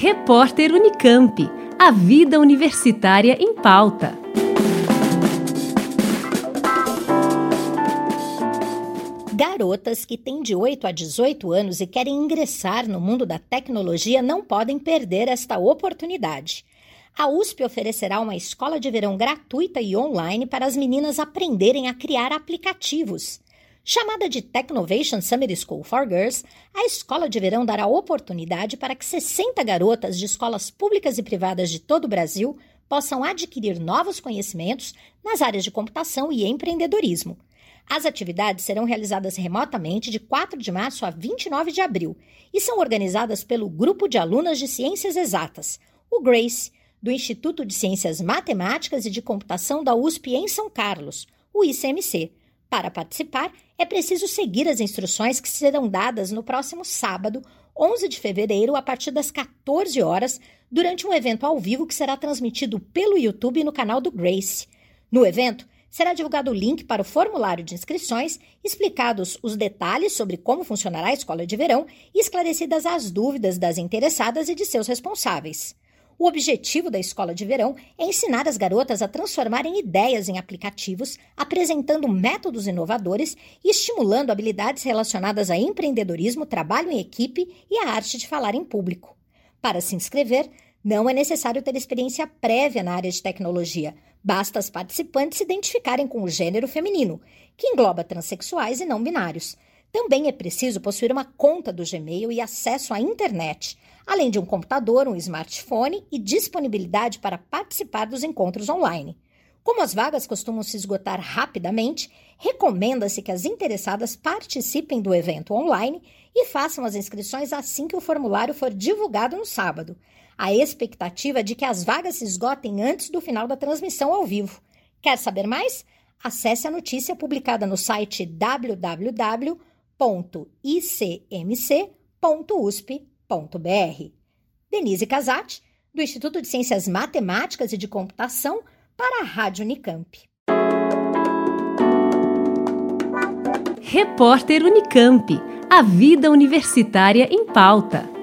Repórter Unicamp. A vida universitária em pauta. Garotas que têm de 8 a 18 anos e querem ingressar no mundo da tecnologia não podem perder esta oportunidade. A USP oferecerá uma escola de verão gratuita e online para as meninas aprenderem a criar aplicativos. Chamada de Technovation Summer School for Girls, a escola de verão dará oportunidade para que 60 garotas de escolas públicas e privadas de todo o Brasil possam adquirir novos conhecimentos nas áreas de computação e empreendedorismo. As atividades serão realizadas remotamente de 4 de março a 29 de abril e são organizadas pelo Grupo de Alunas de Ciências Exatas, o GRACE, do Instituto de Ciências Matemáticas e de Computação da USP em São Carlos, o ICMC para participar, é preciso seguir as instruções que serão dadas no próximo sábado, 11 de fevereiro, a partir das 14 horas, durante um evento ao vivo que será transmitido pelo YouTube no canal do Grace. No evento, será divulgado o link para o formulário de inscrições, explicados os detalhes sobre como funcionará a escola de verão e esclarecidas as dúvidas das interessadas e de seus responsáveis. O objetivo da escola de verão é ensinar as garotas a transformarem ideias em aplicativos, apresentando métodos inovadores e estimulando habilidades relacionadas a empreendedorismo, trabalho em equipe e a arte de falar em público. Para se inscrever, não é necessário ter experiência prévia na área de tecnologia. Basta as participantes se identificarem com o gênero feminino, que engloba transexuais e não binários. Também é preciso possuir uma conta do Gmail e acesso à internet além de um computador, um smartphone e disponibilidade para participar dos encontros online. Como as vagas costumam se esgotar rapidamente, recomenda-se que as interessadas participem do evento online e façam as inscrições assim que o formulário for divulgado no sábado. A expectativa é de que as vagas se esgotem antes do final da transmissão ao vivo. Quer saber mais? Acesse a notícia publicada no site www.icmc.usp.br. Denise Casati, do Instituto de Ciências Matemáticas e de Computação, para a Rádio Unicamp. Repórter Unicamp. A vida universitária em pauta.